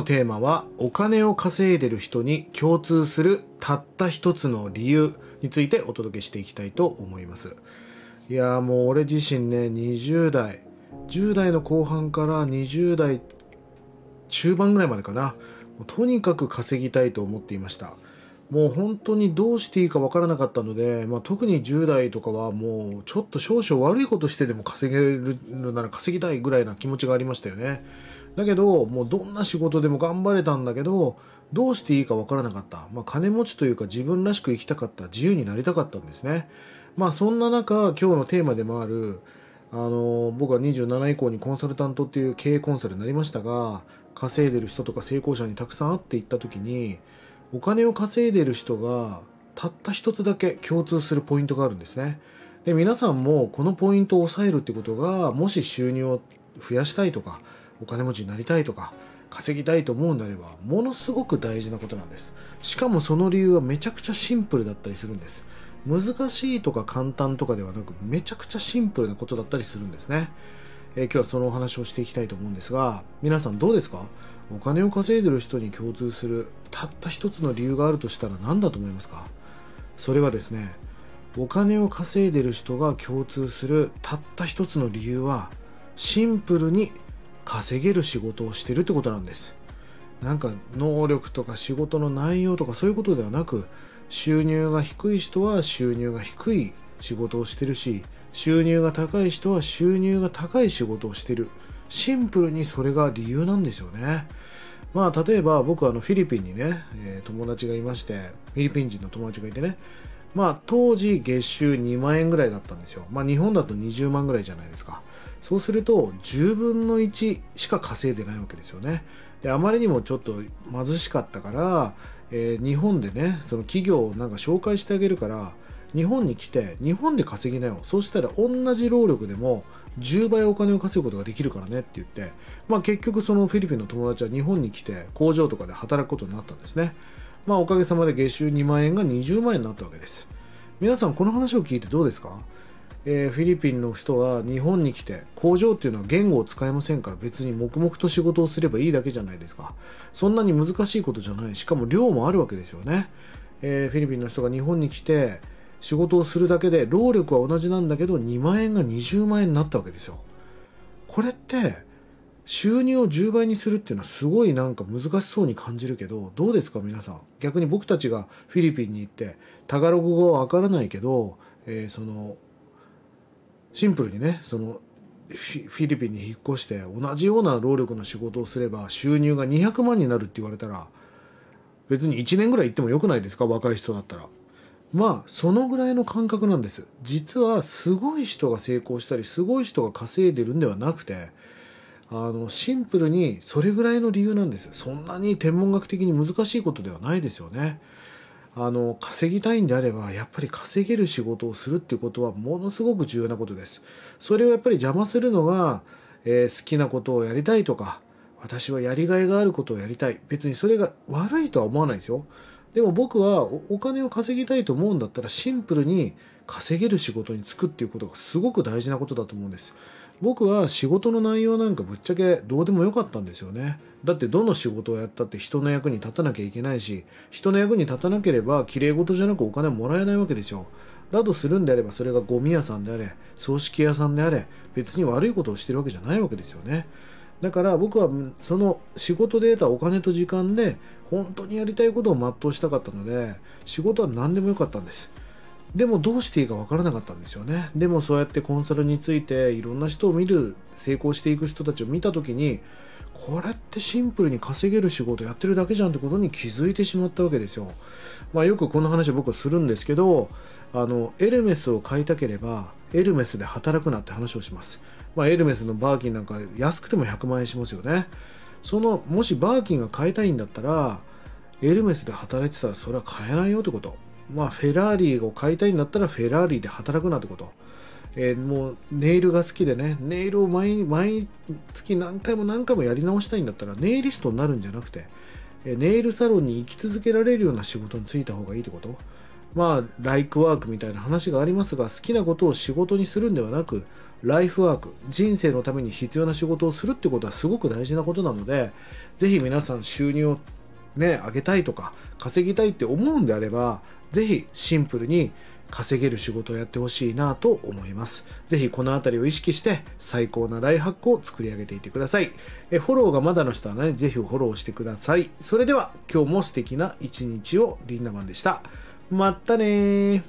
のテーマはお金を稼いでる人に共通するたった一つの理由についてお届けしていきたいと思います。いやもう俺自身ね20代。10代の後半から20代中盤ぐらいまでかな。とにかく稼ぎたいと思っていました。もう本当にどうしていいかわからなかったので、まあ、特に10代とかはもうちょっと少々悪いことしてでも稼げるなら稼ぎたいぐらいな気持ちがありましたよね。だけどもうどんな仕事でも頑張れたんだけどどうしていいかわからなかった、まあ、金持ちというか自分らしく生きたかった。自由になりたかったんですね。まあそんな中今日のテーマでもあるあの僕は27以降にコンサルタントっていう経営コンサルになりましたが稼いでる人とか成功者にたくさん会っていった時にお金を稼いでる人がたった一つだけ共通するポイントがあるんですね。で皆さんもこのポイントを抑えるってことがもし収入を増やしたいとかお金持ちになりたいとか稼ぎたいと思うんであればものすごく大事なことなんです。しかもその理由はめちゃくちゃシンプルだったりするんです。難しいとか簡単とかではなくめちゃくちゃシンプルなことだったりするんですね、えー、今日はそのお話をしていきたいと思うんですが皆さんどうですか？お金を稼いでる人に共通するたった一つの理由があるとしたら何だと思いますか？それはですねお金を稼いでる人が共通するたった一つの理由はシンプルに稼げる仕事をしてるってことなんです。なんか能力とか仕事の内容とかそういうことではなく収入が低い人は収入が低い仕事をしてるし収入が高い人は収入が高い仕事をしてる。シンプルにそれが理由なんですよね。まあ例えば僕あのフィリピンにね、えー、友達がいましてフィリピン人の友達がいてねまあ当時月収2万円ぐらいだったんですよ。まあ日本だと20万ぐらいじゃないですか。そうすると10分の1しか稼いでないわけですよね。であまりにもちょっと貧しかったから、えー、日本でねその企業をなんか紹介してあげるから日本に来て日本で稼ぎなよ。そうしたら同じ労力でも10倍お金を稼ぐことができるからねって言って、まあ、結局そのフィリピンの友達は日本に来て工場とかで働くことになったんですね、まあ、おかげさまで月収2万円が20万円になったわけです。皆さんこの話を聞いてどうですか？えー、フィリピンの人は日本に来て工場っていうのは言語を使えませんから別に黙々と仕事をすればいいだけじゃないですか。そんなに難しいことじゃない。しかも量もあるわけですよね、えー、フィリピンの人が日本に来て仕事をするだけで労力は同じなんだけど2万円が20万円になったわけですよ。これって収入を10倍にするっていうのはすごいなんか難しそうに感じるけどどうですか皆さん？逆に僕たちがフィリピンに行ってタガログ語はわからないけど、えー、そのシンプルにねそのフィリピンに引っ越して同じような労力の仕事をすれば収入が200万になるって言われたら別に1年ぐらい行ってもよくないですか？若い人だったら。まあそのぐらいの感覚なんです。実はすごい人が成功したりすごい人が稼いでるんではなくてあのシンプルにそれぐらいの理由なんです。そんなに天文学的に難しいことではないですよね。あの稼ぎたいんであればやっぱり稼げる仕事をするっていうことはものすごく重要なことです。それをやっぱり邪魔するのが、えー、好きなことをやりたいとか私はやりがいがあることをやりたい。別にそれが悪いとは思わないですよ。でも僕はお金を稼ぎたいと思うんだったらシンプルに稼げる仕事に就くっていうことがすごく大事なことだと思うんです。僕は仕事の内容なんかぶっちゃけどうでもよかったんですよね。だってどの仕事をやったって人の役に立たなきゃいけないし人の役に立たなければ綺麗事じゃなくお金もらえないわけですよだとするんであればそれがゴミ屋さんであれ葬式屋さんであれ別に悪いことをしてるわけじゃないわけですよね。だから僕はその仕事で得たお金と時間で本当にやりたいことを全うしたかったので仕事は何でもよかったんです。でもどうしていいか分からなかったんですよね。でもそうやってコンサルについていろんな人を見る成功していく人たちを見た時にこれってシンプルに稼げる仕事やってるだけじゃんってことに気づいてしまったわけですよ。まあよくこの話は僕はするんですけどあのエルメスを買いたければエルメスで働くなって話をします、まあ、エルメスのバーキンなんか安くても100万円しますよね。そのもしバーキンが買いたいんだったらエルメスで働いてたらそれは買えないよってこと。まあフェラーリを買いたいんだったらフェラーリで働くなってこと。えー、もうネイルが好きでね。ネイルを毎毎月何回も何回もやり直したいんだったらネイリストになるんじゃなくて、えネイルサロンに行き続けられるような仕事に就いた方がいいってこと。まあライクワークみたいな話がありますが好きなことを仕事にするんではなくライフワーク人生のために必要な仕事をするってことはすごく大事なことなのでぜひ皆さん収入をね上げたいとか稼ぎたいって思うんであればぜひシンプルに稼げる仕事をやってほしいなと思います。ぜひこの辺りを意識して最高なライハックを作り上げていてください。えフォローがまだの人はね、ぜひフォローしてください。それでは今日も素敵な一日をリンダマンでした。まったね。